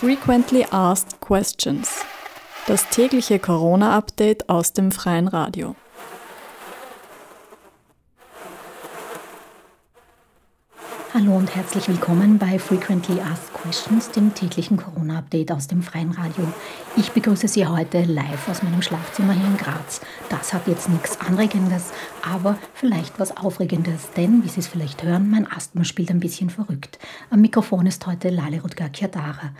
Frequently Asked Questions. Das tägliche Corona-Update aus dem freien Radio. Hallo und herzlich willkommen bei Frequently Asked Questions, dem täglichen Corona-Update aus dem freien Radio. Ich begrüße Sie heute live aus meinem Schlafzimmer hier in Graz. Das hat jetzt nichts Anregendes, aber vielleicht was Aufregendes, denn, wie Sie es vielleicht hören, mein Asthma spielt ein bisschen verrückt. Am Mikrofon ist heute Lale Rutger Kiadara.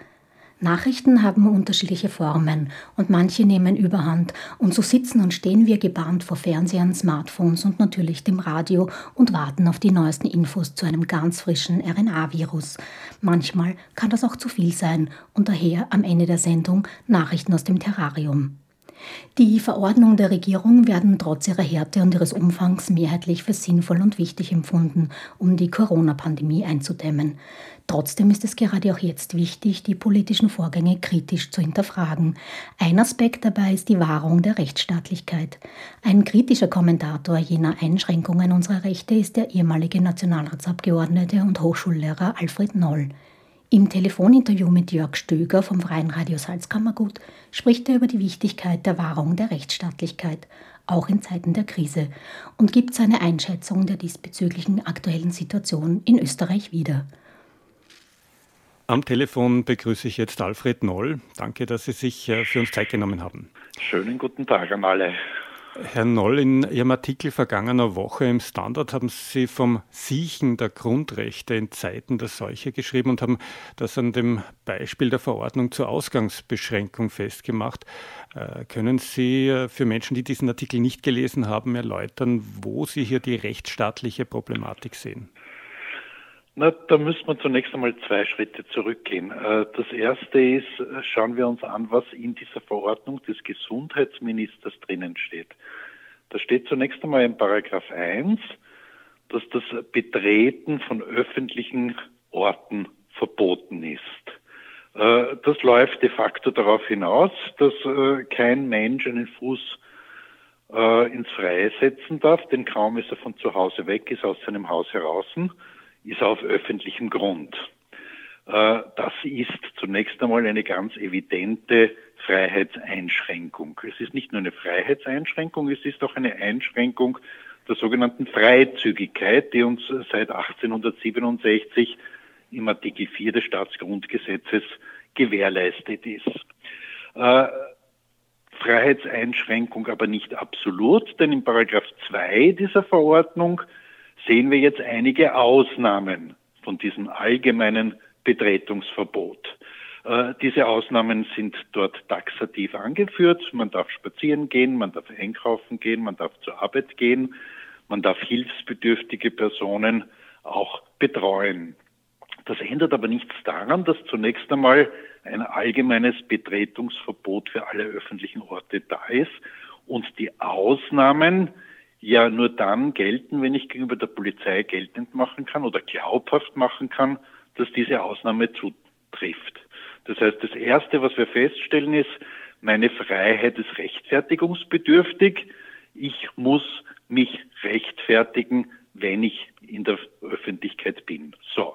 Nachrichten haben unterschiedliche Formen und manche nehmen überhand und so sitzen und stehen wir gebannt vor Fernsehern, Smartphones und natürlich dem Radio und warten auf die neuesten Infos zu einem ganz frischen RNA-Virus. Manchmal kann das auch zu viel sein und daher am Ende der Sendung Nachrichten aus dem Terrarium. Die Verordnungen der Regierung werden trotz ihrer Härte und ihres Umfangs mehrheitlich für sinnvoll und wichtig empfunden, um die Corona-Pandemie einzudämmen. Trotzdem ist es gerade auch jetzt wichtig, die politischen Vorgänge kritisch zu hinterfragen. Ein Aspekt dabei ist die Wahrung der Rechtsstaatlichkeit. Ein kritischer Kommentator jener Einschränkungen unserer Rechte ist der ehemalige Nationalratsabgeordnete und Hochschullehrer Alfred Noll. Im Telefoninterview mit Jörg Stöger vom Freien Radio Salzkammergut spricht er über die Wichtigkeit der Wahrung der Rechtsstaatlichkeit, auch in Zeiten der Krise, und gibt seine Einschätzung der diesbezüglichen aktuellen Situation in Österreich wieder. Am Telefon begrüße ich jetzt Alfred Noll. Danke, dass Sie sich äh, für uns Zeit genommen haben. Schönen guten Tag an alle. Herr Noll, in Ihrem Artikel vergangener Woche im Standard haben Sie vom Siechen der Grundrechte in Zeiten der Seuche geschrieben und haben das an dem Beispiel der Verordnung zur Ausgangsbeschränkung festgemacht. Äh, können Sie äh, für Menschen, die diesen Artikel nicht gelesen haben, erläutern, wo Sie hier die rechtsstaatliche Problematik sehen? Na, da müssen wir zunächst einmal zwei Schritte zurückgehen. Äh, das erste ist, äh, schauen wir uns an, was in dieser Verordnung des Gesundheitsministers drinnen steht. Da steht zunächst einmal in Paragraph 1, dass das Betreten von öffentlichen Orten verboten ist. Äh, das läuft de facto darauf hinaus, dass kein Mensch einen Fuß ins Freie setzen darf, denn kaum ist er von zu Hause weg, ist aus seinem Haus heraus ist auf öffentlichem Grund. Äh, das ist zunächst einmal eine ganz evidente Freiheitseinschränkung. Es ist nicht nur eine Freiheitseinschränkung, es ist auch eine Einschränkung der sogenannten Freizügigkeit, die uns seit 1867 im Artikel 4 des Staatsgrundgesetzes gewährleistet ist. Äh, Freiheitseinschränkung aber nicht absolut, denn in Paragraph 2 dieser Verordnung sehen wir jetzt einige Ausnahmen von diesem allgemeinen Betretungsverbot. Äh, diese Ausnahmen sind dort taxativ angeführt. Man darf spazieren gehen, man darf einkaufen gehen, man darf zur Arbeit gehen, man darf hilfsbedürftige Personen auch betreuen. Das ändert aber nichts daran, dass zunächst einmal ein allgemeines Betretungsverbot für alle öffentlichen Orte da ist und die Ausnahmen ja nur dann gelten, wenn ich gegenüber der Polizei geltend machen kann oder glaubhaft machen kann, dass diese Ausnahme zutrifft. Das heißt, das Erste, was wir feststellen, ist, meine Freiheit ist rechtfertigungsbedürftig. Ich muss mich rechtfertigen, wenn ich in der Öffentlichkeit bin. So.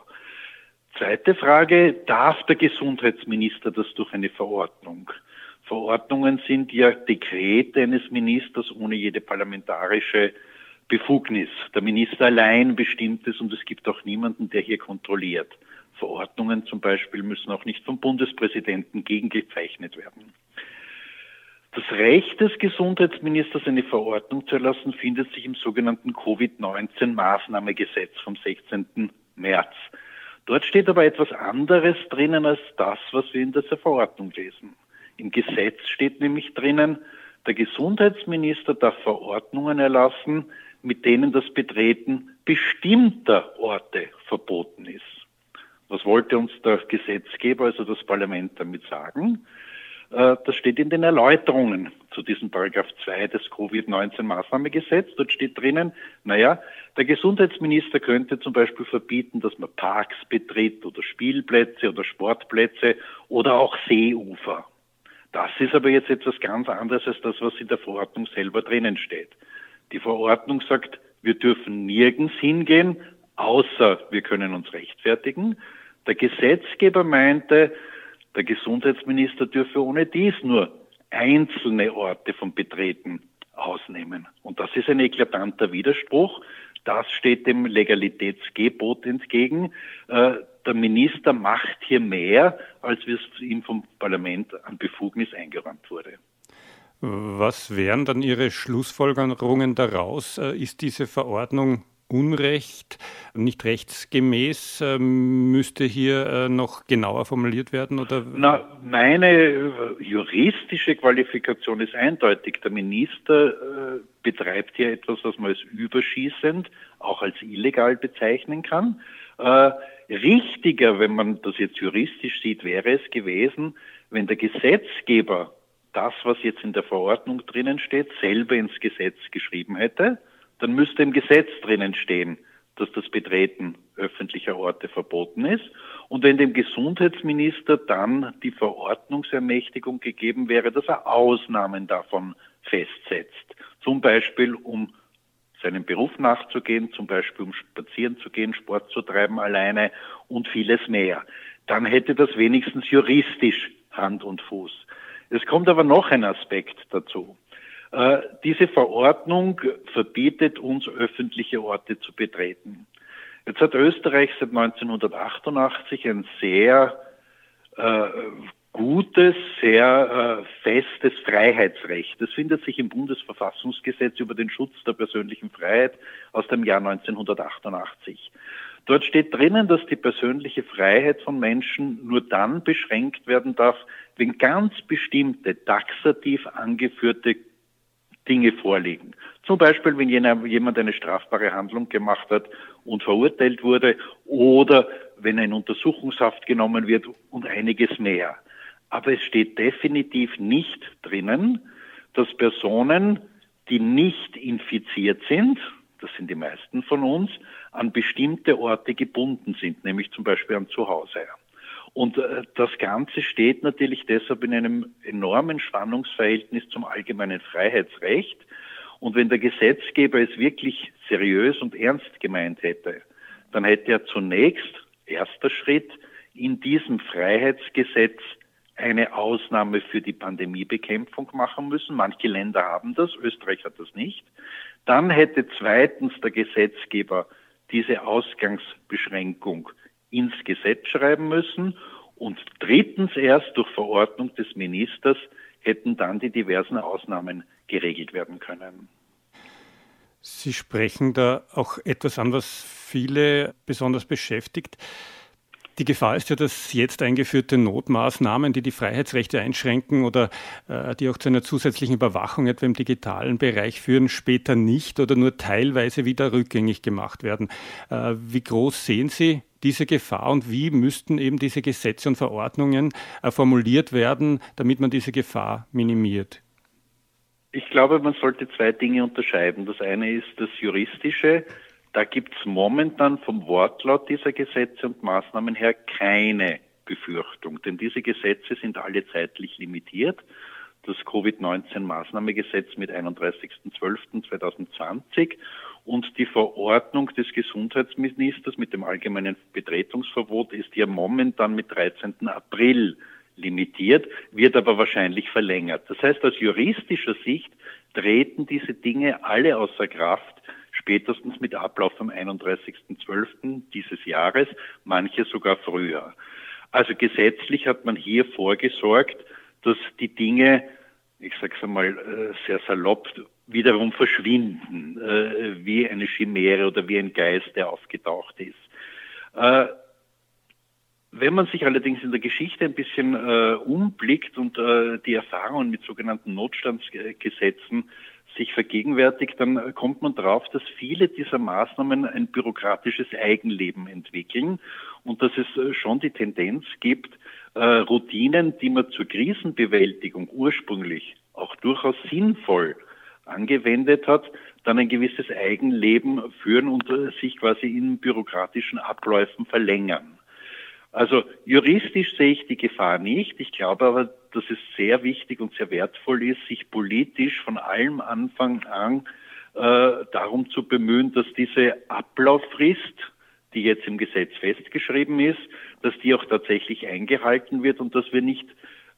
Zweite Frage, darf der Gesundheitsminister das durch eine Verordnung? Verordnungen sind ja Dekrete eines Ministers ohne jede parlamentarische Befugnis. Der Minister allein bestimmt es und es gibt auch niemanden, der hier kontrolliert. Verordnungen zum Beispiel müssen auch nicht vom Bundespräsidenten gegengezeichnet werden. Das Recht des Gesundheitsministers, eine Verordnung zu erlassen, findet sich im sogenannten Covid-19-Maßnahmegesetz vom 16. März. Dort steht aber etwas anderes drinnen als das, was wir in dieser Verordnung lesen. Im Gesetz steht nämlich drinnen, der Gesundheitsminister darf Verordnungen erlassen, mit denen das Betreten bestimmter Orte verboten ist. Was wollte uns der Gesetzgeber, also das Parlament, damit sagen? Äh, das steht in den Erläuterungen zu diesem Paragraph 2 des Covid-19-Maßnahmegesetzes. Dort steht drinnen, naja, der Gesundheitsminister könnte zum Beispiel verbieten, dass man Parks betritt oder Spielplätze oder Sportplätze oder auch Seeufer. Das ist aber jetzt etwas ganz anderes als das, was in der Verordnung selber drinnen steht. Die Verordnung sagt, wir dürfen nirgends hingehen, außer wir können uns rechtfertigen. Der Gesetzgeber meinte, Der Gesundheitsminister dürfe ohne dies nur einzelne Orte vom Betreten ausnehmen. Und das ist ein eklatanter Widerspruch. Das steht dem Legalitätsgebot entgegen. Äh, der Minister macht hier mehr, als es ihm vom Parlament an Befugnis eingeräumt wurde. Was wären dann Ihre Schlussfolgerungen daraus? Äh, ist diese Verordnung Unrecht, nicht rechtsgemäß, ähm, müsste hier äh, noch genauer formuliert werden? Oder? Na, meine äh, juristische Qualifikation ist eindeutig. Der Minister äh, betreibt hier etwas, was man als überschießend, auch als illegal bezeichnen kann. Richtiger, wenn man das jetzt juristisch sieht, wäre es gewesen, wenn der Gesetzgeber das, was jetzt in der Verordnung drinnen steht, selber ins Gesetz geschrieben hätte dann müsste im Gesetz drinnen stehen, dass das Betreten öffentlicher Orte verboten ist. Und wenn dem Gesundheitsminister dann die Verordnungsermächtigung gegeben wäre, dass er Ausnahmen davon festsetzt, zum Beispiel um seinem Beruf nachzugehen, zum Beispiel um spazieren zu gehen, Sport zu treiben alleine und vieles mehr, dann hätte das wenigstens juristisch Hand und Fuß. Es kommt aber noch ein Aspekt dazu. Äh, diese Verordnung verbietet uns, öffentliche Orte zu betreten. Jetzt hat Österreich seit 1988 ein sehr äh, gutes, sehr äh, festes Freiheitsrecht. Das findet sich im Bundesverfassungsgesetz über den Schutz der persönlichen Freiheit aus dem Jahr 1988. Dort steht drinnen, dass die persönliche Freiheit von Menschen nur dann beschränkt werden darf, wenn ganz bestimmte taxativ angeführte Dinge vorliegen. Zum Beispiel, wenn jemand eine strafbare Handlung gemacht hat und verurteilt wurde oder wenn ein Untersuchungshaft genommen wird und einiges mehr. Aber es steht definitiv nicht drinnen, dass Personen, die nicht infiziert sind, das sind die meisten von uns, an bestimmte Orte gebunden sind, nämlich zum Beispiel an Zuhause. Und äh, das Ganze steht natürlich deshalb in einem enormen Spannungsverhältnis zum allgemeinen Freiheitsrecht. Und wenn der Gesetzgeber es wirklich seriös und ernst gemeint hätte, dann hätte er zunächst, erster Schritt, in diesem Freiheitsgesetz eine Ausnahme für die Pandemiebekämpfung machen müssen. Manche Länder haben das, Österreich hat das nicht. Dann hätte zweitens der Gesetzgeber diese Ausgangsbeschränkung ins Gesetz schreiben müssen und drittens erst durch Verordnung des Ministers hätten dann die diversen Ausnahmen geregelt werden können. Sie sprechen da auch etwas an, was viele besonders beschäftigt. Die Gefahr ist ja, dass jetzt eingeführte Notmaßnahmen, die die Freiheitsrechte einschränken oder äh, die auch zu einer zusätzlichen Überwachung etwa im digitalen Bereich führen, später nicht oder nur teilweise wieder rückgängig gemacht werden. Äh, wie groß sehen Sie diese Gefahr und wie müssten eben diese Gesetze und Verordnungen äh, formuliert werden, damit man diese Gefahr minimiert? Ich glaube, man sollte zwei Dinge unterscheiden. Das eine ist das Juristische. Da gibt es momentan vom Wortlaut dieser Gesetze und Maßnahmen her keine Befürchtung, denn diese Gesetze sind alle zeitlich limitiert. Das Covid-19-Maßnahmegesetz mit 31.12.2020 und die Verordnung des Gesundheitsministers mit dem allgemeinen Betretungsverbot ist ja momentan mit 13. April limitiert, wird aber wahrscheinlich verlängert. Das heißt, aus juristischer Sicht treten diese Dinge alle außer Kraft, spätestens mit Ablauf am 31.12. dieses Jahres, manche sogar früher. Also gesetzlich hat man hier vorgesorgt, dass die Dinge, ich sage es einmal äh, sehr salopp, wiederum verschwinden, äh, wie eine Chimäre oder wie ein Geist, der aufgetaucht ist. Äh, wenn man sich allerdings in der Geschichte ein bisschen äh, umblickt und äh, die Erfahrungen mit sogenannten Notstandsgesetzen sich vergegenwärtigt, dann kommt man darauf, dass viele dieser Maßnahmen ein bürokratisches Eigenleben entwickeln und dass es äh, schon die Tendenz gibt, äh, Routinen, die man zur Krisenbewältigung ursprünglich auch durchaus sinnvoll angewendet hat, dann ein gewisses Eigenleben führen und sich quasi in bürokratischen Abläufen verlängern. Also juristisch sehe ich die Gefahr nicht. Ich glaube aber, dass es sehr wichtig und sehr wertvoll ist, sich politisch von allem Anfang an äh, darum zu bemühen, dass diese Ablauffrist, die jetzt im Gesetz festgeschrieben ist, dass die auch tatsächlich eingehalten wird und dass wir nicht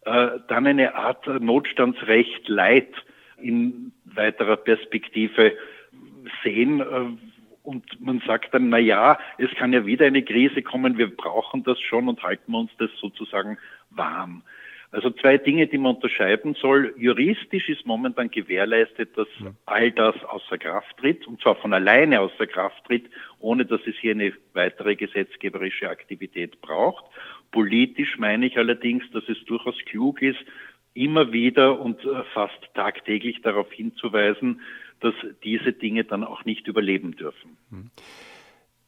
äh, dann eine Art Notstandsrecht Leid in weiterer Perspektive sehen. Äh, und man sagt dann, na ja, es kann ja wieder eine Krise kommen, wir brauchen das schon und halten uns das sozusagen warm. Also zwei Dinge, die man unterscheiden soll. Juristisch ist momentan gewährleistet, dass all das außer Kraft tritt, und zwar von alleine außer Kraft tritt, ohne dass es hier eine weitere gesetzgeberische Aktivität braucht. Politisch meine ich allerdings, dass es durchaus klug ist, immer wieder und äh, fast tagtäglich darauf hinzuweisen, dass diese Dinge dann auch nicht überleben dürfen. Hm.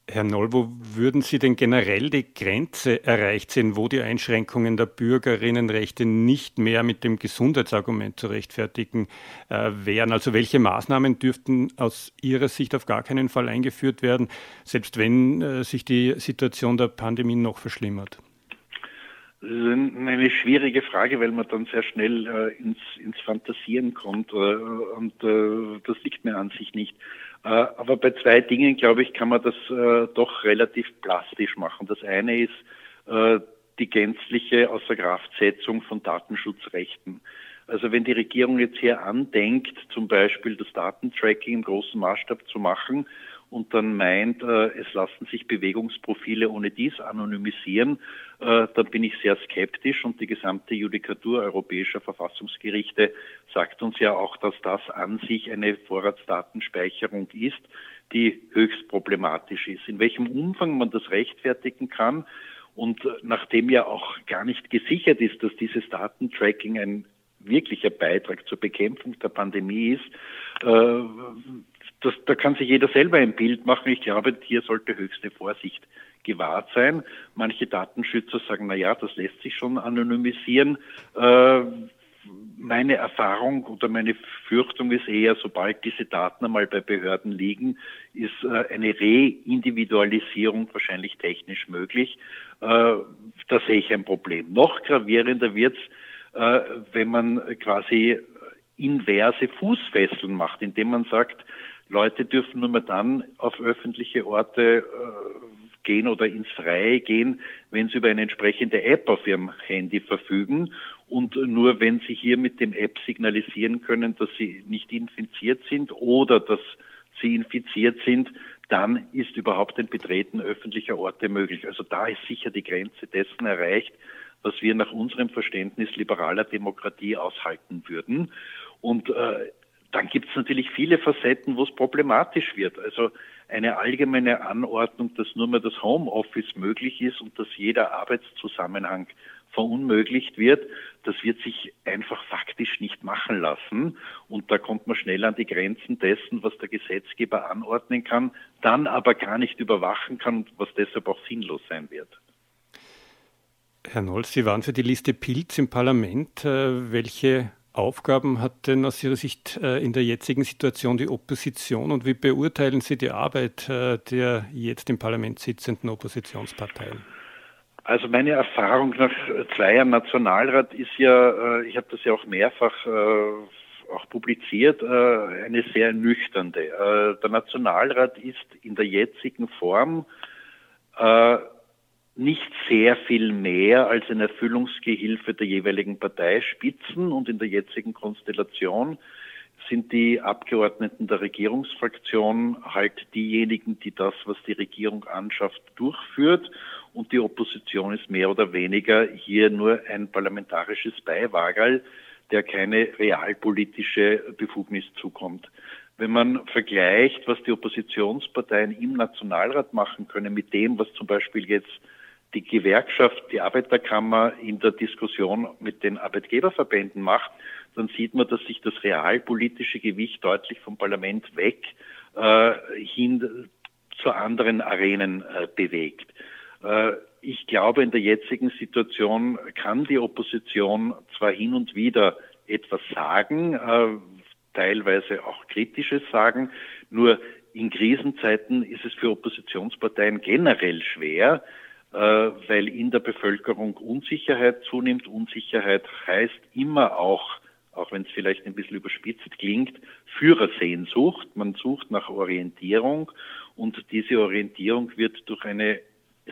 Herr Noll, wo würden Sie denn generell die Grenze erreicht sehen, wo die Einschränkungen der Bürgerinnenrechte nicht mehr mit dem Gesundheitsargument zu rechtfertigen äh, wären? Also welche Maßnahmen dürften aus Ihrer Sicht auf gar keinen Fall eingeführt werden, selbst wenn äh, sich die Situation der Pandemie noch verschlimmert? Das ist eine schwierige Frage, weil man dann sehr schnell äh, ins, ins Fantasieren kommt äh, und äh, das liegt mir an sich nicht. Äh, aber bei zwei Dingen, glaube ich, kann man das äh, doch relativ plastisch machen. Das eine ist äh, die gänzliche Außerkraftsetzung von Datenschutzrechten. Also wenn die Regierung jetzt hier andenkt, zum Beispiel das Datentracking im großen Maßstab zu machen und dann meint, äh, es lassen sich Bewegungsprofile ohne dies anonymisieren, äh, dann bin ich sehr skeptisch und die gesamte Judikatur europäischer Verfassungsgerichte sagt uns ja auch, dass das an sich eine Vorratsdatenspeicherung ist, die höchst problematisch ist. In welchem Umfang man das rechtfertigen kann und nachdem ja auch gar nicht gesichert ist, dass dieses Datentracking ein wirklicher Beitrag zur Bekämpfung der Pandemie ist, äh, das, da kann sich jeder selber ein Bild machen. Ich glaube, hier sollte höchste Vorsicht gewahrt sein. Manche Datenschützer sagen, na ja, das lässt sich schon anonymisieren. Äh, meine Erfahrung oder meine Fürchtung ist eher, sobald diese Daten einmal bei Behörden liegen, ist äh, eine Reindividualisierung wahrscheinlich technisch möglich. Äh, da sehe ich ein Problem. Noch gravierender wird es, äh, wenn man quasi inverse Fußfesseln macht, indem man sagt, Leute dürfen nur mehr dann auf öffentliche Orte äh, gehen oder ins Freie gehen, wenn sie über eine entsprechende App auf ihrem Handy verfügen und nur wenn sie hier mit dem App signalisieren können, dass sie nicht infiziert sind oder dass sie infiziert sind, dann ist überhaupt ein Betreten öffentlicher Orte möglich. Also da ist sicher die Grenze dessen erreicht, was wir nach unserem Verständnis liberaler Demokratie aushalten würden. Und äh, dann gibt es natürlich viele Facetten, wo es problematisch wird. Also eine allgemeine Anordnung, dass nur mehr das Homeoffice möglich ist und dass jeder Arbeitszusammenhang verunmöglicht wird, das wird sich einfach faktisch nicht machen lassen. Und da kommt man schnell an die Grenzen dessen, was der Gesetzgeber anordnen kann, dann aber gar nicht überwachen kann was deshalb auch sinnlos sein wird. Herr Noll, Sie waren für die Liste Pilz im Parlament. Äh, welche Aufgaben hat denn aus Ihrer Sicht äh, in der jetzigen Situation die Opposition und wie beurteilen Sie die Arbeit äh, der jetzt im Parlament sitzenden Oppositionsparteien? Also meine Erfahrung nach zwei Jahren Nationalrat ist ja, ich habe das ja auch mehrfach auch publiziert, eine sehr nüchternde. Der Nationalrat ist in der jetzigen Form nicht sehr viel mehr als ein Erfüllungsgehilfe der jeweiligen Parteispitzen und in der jetzigen Konstellation sind die Abgeordneten der Regierungsfraktion halt diejenigen, die das, was die Regierung anschafft, durchführt und die Opposition ist mehr oder weniger hier nur ein parlamentarisches Beiwagerl, der keine realpolitische Befugnis zukommt. Wenn man vergleicht, was die Oppositionsparteien im Nationalrat machen können mit dem, was zum Beispiel jetzt die Gewerkschaft, die Arbeiterkammer in der Diskussion mit den Arbeitgeberverbänden macht, dann sieht man, dass sich das realpolitische Gewicht deutlich vom Parlament weg äh, hin zu anderen Arenen äh, bewegt. Äh, ich glaube, in der jetzigen Situation kann die Opposition zwar hin und wieder etwas sagen, äh, teilweise auch kritisches sagen, nur in Krisenzeiten ist es für Oppositionsparteien generell schwer, weil in der Bevölkerung Unsicherheit zunimmt. Unsicherheit heißt immer auch auch wenn es vielleicht ein bisschen überspitzt klingt, Führersehnsucht. Man sucht nach Orientierung und diese Orientierung wird durch eine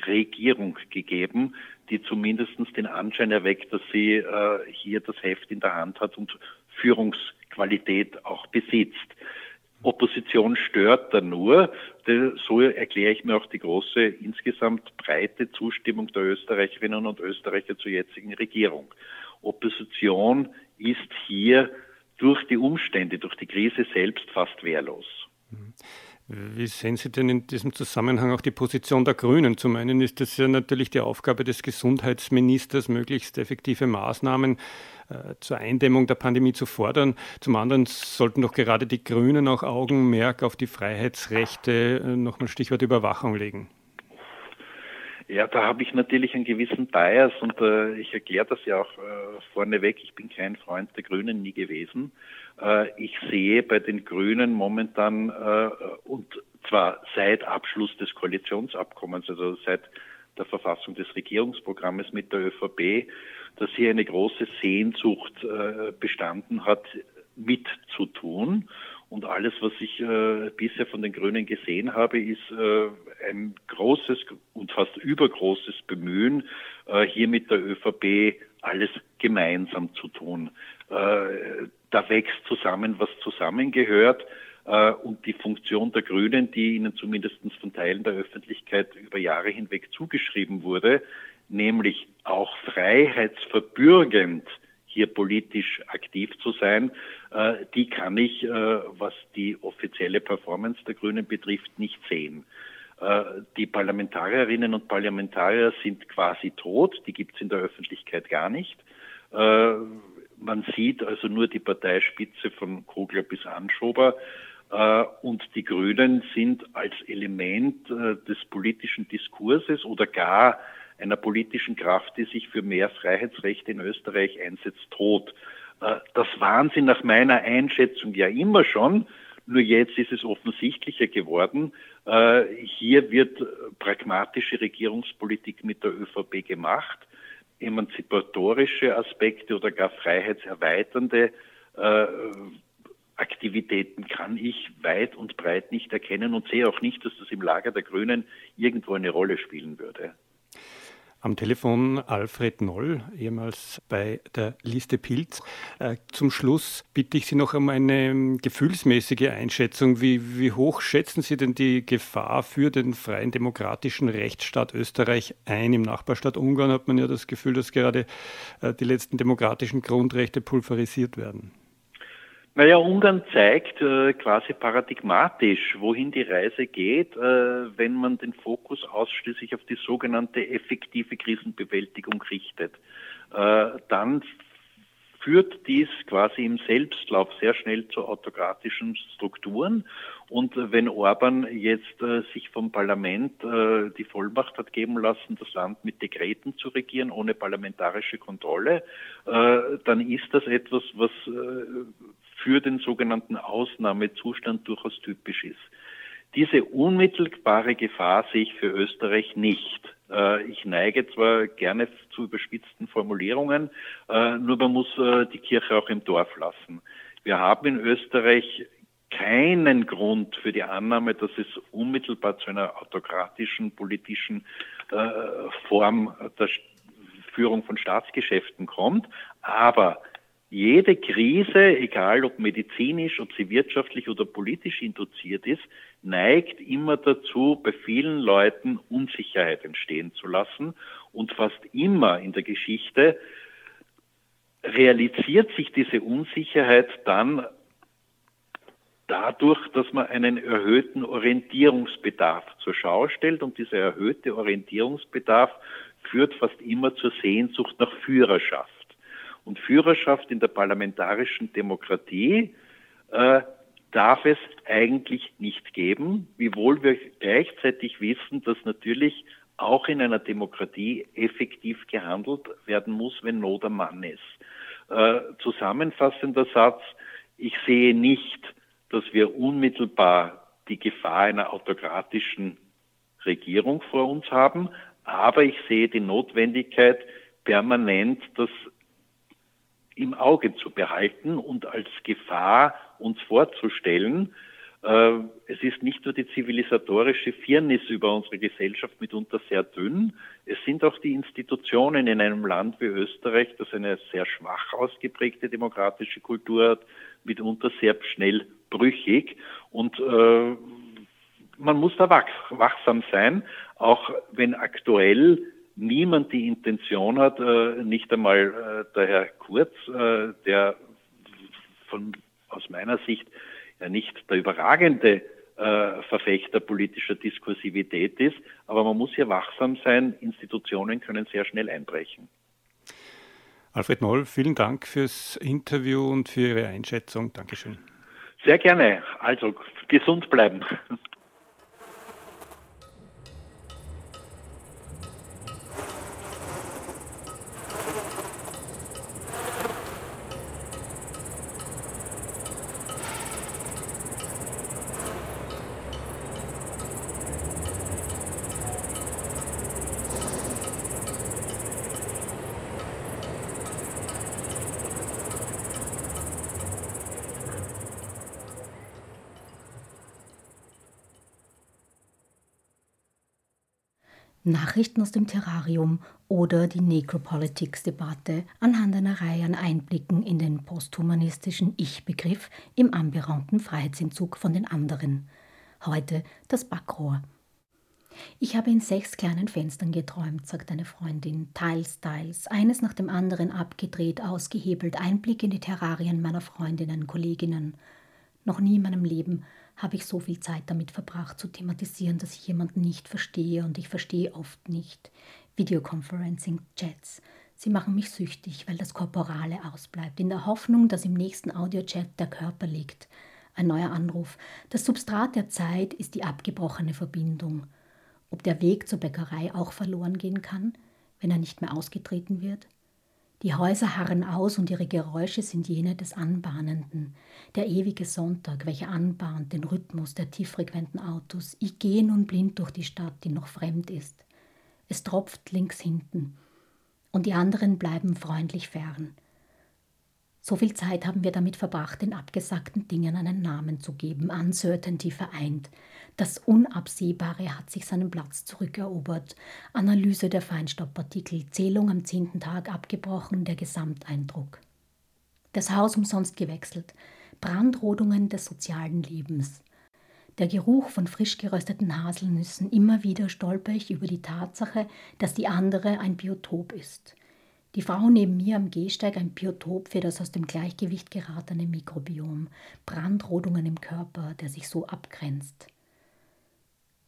Regierung gegeben, die zumindest den Anschein erweckt, dass sie äh, hier das Heft in der Hand hat und Führungsqualität auch besitzt. Opposition stört da nur. So erkläre ich mir auch die große, insgesamt breite Zustimmung der Österreicherinnen und Österreicher zur jetzigen Regierung. Opposition ist hier durch die Umstände, durch die Krise selbst fast wehrlos. Mhm. Wie sehen Sie denn in diesem Zusammenhang auch die Position der Grünen? Zum einen ist es ja natürlich die Aufgabe des Gesundheitsministers, möglichst effektive Maßnahmen äh, zur Eindämmung der Pandemie zu fordern. Zum anderen sollten doch gerade die Grünen auch Augenmerk auf die Freiheitsrechte, äh, nochmal Stichwort Überwachung legen. Ja, da habe ich natürlich einen gewissen Bias und äh, ich erkläre das ja auch äh, vorneweg. Ich bin kein Freund der Grünen nie gewesen. Äh, ich sehe bei den Grünen momentan äh, und zwar seit Abschluss des Koalitionsabkommens, also seit der Verfassung des Regierungsprogrammes mit der ÖVP, dass hier eine große Sehnsucht äh, bestanden hat, mitzutun. Und alles, was ich äh, bisher von den Grünen gesehen habe, ist äh, ein großes und fast übergroßes Bemühen, äh, hier mit der ÖVP alles gemeinsam zu tun. Äh, da wächst zusammen, was zusammengehört. Äh, und die Funktion der Grünen, die ihnen zumindest von Teilen der Öffentlichkeit über Jahre hinweg zugeschrieben wurde, nämlich auch freiheitsverbürgend hier politisch aktiv zu sein, äh, die kann ich, äh, was die offizielle Performance der Grünen betrifft, nicht sehen. Die Parlamentarierinnen und Parlamentarier sind quasi tot, die gibt es in der Öffentlichkeit gar nicht. Man sieht also nur die Parteispitze von Kogler bis Anschober. Äh, und die Grünen sind als Element äh, des politischen Diskurses oder gar einer politischen Kraft, die sich für mehr Freiheitsrechte in Österreich einsetzt, tot. Äh, das waren sie nach meiner Einschätzung ja immer schon, nur jetzt ist es offensichtlicher geworden. Hier wird pragmatische Regierungspolitik mit der ÖVP gemacht emanzipatorische Aspekte oder gar freiheitserweiternde äh, Aktivitäten kann ich weit und breit nicht erkennen und sehe auch nicht, dass das im Lager der Grünen irgendwo eine Rolle spielen würde. Am Telefon Alfred Noll, ehemals bei der Liste Pilz. Äh, zum Schluss bitte ich Sie noch um eine ähm, gefühlsmäßige Einschätzung. Wie, wie hoch schätzen Sie denn die Gefahr für den freien demokratischen Rechtsstaat Österreich ein? Im Nachbarstaat Ungarn hat man ja das Gefühl, dass gerade äh, die letzten demokratischen Grundrechte pulverisiert werden. Naja, Ungarn zeigt äh, quasi paradigmatisch, wohin die Reise geht, äh, wenn man den Fokus ausschließlich auf die sogenannte effektive Krisenbewältigung richtet. Äh, dann führt dies quasi im Selbstlauf sehr schnell zu autokratischen Strukturen. Und wenn Orban jetzt äh, sich vom Parlament äh, die Vollmacht hat geben lassen, das Land mit Dekreten zu regieren, ohne parlamentarische Kontrolle, äh, dann ist das etwas, was für den sogenannten Ausnahmezustand durchaus typisch ist. Diese unmittelbare Gefahr sehe ich für Österreich nicht. Äh, ich neige zwar gerne zu überspitzten Formulierungen, äh, nur man muss äh, die Kirche auch im Dorf lassen. Wir haben in Österreich keinen Grund für die Annahme, dass es unmittelbar zu einer autokratischen politischen Form der Führung von Staatsgeschäften kommt. Aber jede Krise, egal ob medizinisch, ob sie wirtschaftlich oder politisch induziert ist, neigt immer dazu, bei vielen Leuten Unsicherheit entstehen zu lassen. Und fast immer in der Geschichte realisiert sich diese Unsicherheit dann dadurch, dass man einen erhöhten Orientierungsbedarf zur Schau stellt. Und dieser erhöhte Orientierungsbedarf führt fast immer zur Sehnsucht nach Führerschaft. Und Führerschaft in der parlamentarischen Demokratie äh, darf es eigentlich nicht geben, wiewohl wir gleichzeitig wissen, dass natürlich auch in einer Demokratie effektiv gehandelt werden muss, wenn Not am Mann ist. Äh, zusammenfassender Satz, ich sehe nicht, dass wir unmittelbar die Gefahr einer autokratischen Regierung vor uns haben, aber ich sehe die Notwendigkeit, permanent das im Auge zu behalten und als Gefahr uns vorzustellen. Äh, es ist nicht nur die zivilisatorische Firnis über unsere Gesellschaft mitunter sehr dünn, es sind auch die Institutionen in einem Land wie Österreich, das eine sehr schwach ausgeprägte demokratische Kultur hat, mitunter sehr schnell brüchig. Und äh, man muss da wach, wachsam sein, auch wenn aktuell niemand die Intention hat, äh, nicht einmal äh, der Herr Kurz, äh, der von, aus meiner Sicht ja nicht der überragende Verfechter politischer Diskursivität ist, aber man muss hier wachsam sein, Institutionen können sehr schnell einbrechen. Alfred Moll, vielen Dank fürs Interview und für Ihre Einschätzung. Dankeschön. Sehr gerne. Also gesund bleiben. Nachrichten aus dem Terrarium oder die Necropolitics-Debatte anhand einer Reihe an Einblicken in den posthumanistischen Ich-Begriff im ambiranten Freiheitsentzug von den anderen. Heute das Backrohr. Ich habe in sechs kleinen Fenstern geträumt, sagt eine Freundin. Teils, teils, eines nach dem anderen abgedreht, ausgehebelt, Einblick in die Terrarien meiner Freundinnen, Kolleginnen. Noch nie in meinem Leben habe ich so viel Zeit damit verbracht, zu thematisieren, dass ich jemanden nicht verstehe und ich verstehe oft nicht. Videoconferencing, Chats. Sie machen mich süchtig, weil das Korporale ausbleibt, in der Hoffnung, dass im nächsten Audiochat der Körper liegt. Ein neuer Anruf. Das Substrat der Zeit ist die abgebrochene Verbindung. Ob der Weg zur Bäckerei auch verloren gehen kann, wenn er nicht mehr ausgetreten wird? Die Häuser harren aus und ihre Geräusche sind jene des Anbahnenden. Der ewige Sonntag, welcher anbahnt den Rhythmus der tieffrequenten Autos. Ich gehe nun blind durch die Stadt, die noch fremd ist. Es tropft links hinten. Und die anderen bleiben freundlich fern. So viel Zeit haben wir damit verbracht, den abgesagten Dingen einen Namen zu geben, Uncertainty vereint, das Unabsehbare hat sich seinen Platz zurückerobert. Analyse der Feinstaubpartikel, Zählung am zehnten Tag abgebrochen, der Gesamteindruck. Das Haus umsonst gewechselt. Brandrodungen des sozialen Lebens. Der Geruch von frisch gerösteten Haselnüssen. Immer wieder stolper ich über die Tatsache, dass die andere ein Biotop ist. Die Frau neben mir am Gehsteig ein Biotop für das aus dem Gleichgewicht geratene Mikrobiom. Brandrodungen im Körper, der sich so abgrenzt.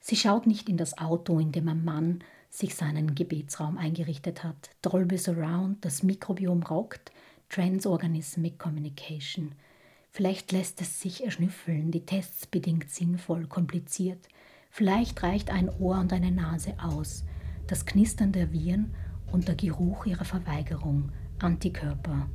Sie schaut nicht in das Auto, in dem ein Mann sich seinen Gebetsraum eingerichtet hat. Dolby Surround, das Mikrobiom rockt, Transorganismic Communication. Vielleicht lässt es sich erschnüffeln, die Tests bedingt sinnvoll, kompliziert. Vielleicht reicht ein Ohr und eine Nase aus. Das Knistern der Viren und der Geruch ihrer Verweigerung, Antikörper,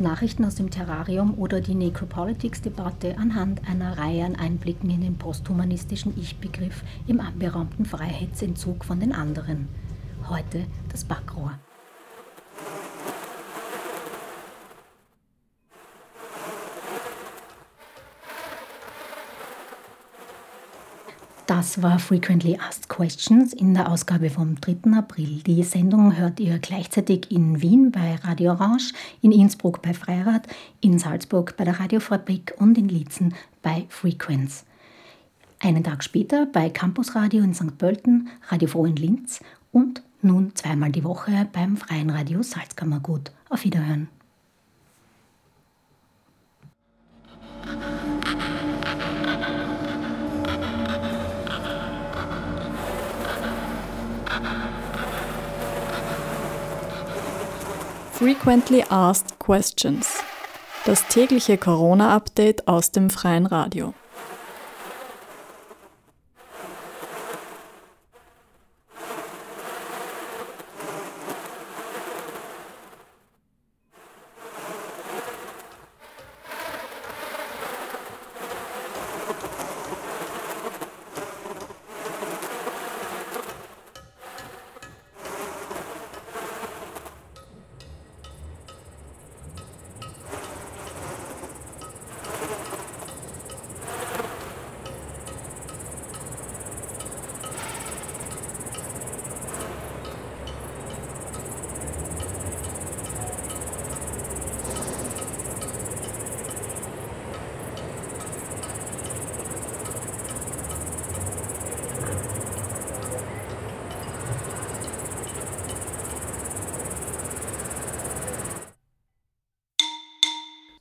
Nachrichten aus dem Terrarium oder die Necropolitics-Debatte anhand einer Reihe an Einblicken in den posthumanistischen Ich-Begriff im anberaumten Freiheitsentzug von den anderen. Heute das Backrohr. Das war Frequently Asked Questions in der Ausgabe vom 3. April. Die Sendung hört ihr gleichzeitig in Wien bei Radio Orange, in Innsbruck bei Freirad, in Salzburg bei der Radiofabrik und in Lietzen bei Frequenz. Einen Tag später bei Campus Radio in St. Pölten, Radio Froh in Linz und nun zweimal die Woche beim Freien Radio Salzkammergut. Auf Wiederhören. Frequently Asked Questions. Das tägliche Corona-Update aus dem freien Radio.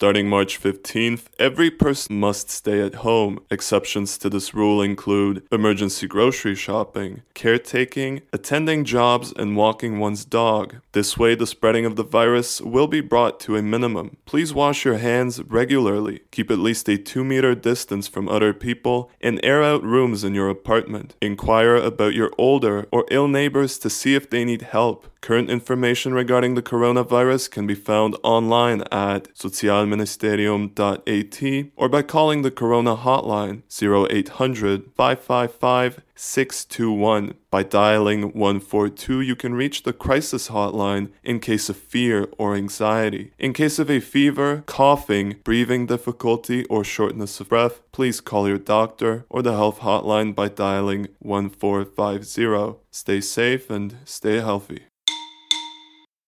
Starting March 15th, every person must stay at home. Exceptions to this rule include emergency grocery shopping, caretaking, attending jobs, and walking one's dog. This way, the spreading of the virus will be brought to a minimum. Please wash your hands regularly, keep at least a 2 meter distance from other people, and air out rooms in your apartment. Inquire about your older or ill neighbors to see if they need help. Current information regarding the coronavirus can be found online at socialministerium.at or by calling the Corona hotline 0800 555 621. By dialing 142, you can reach the crisis hotline in case of fear or anxiety. In case of a fever, coughing, breathing difficulty, or shortness of breath, please call your doctor or the health hotline by dialing 1450. Stay safe and stay healthy.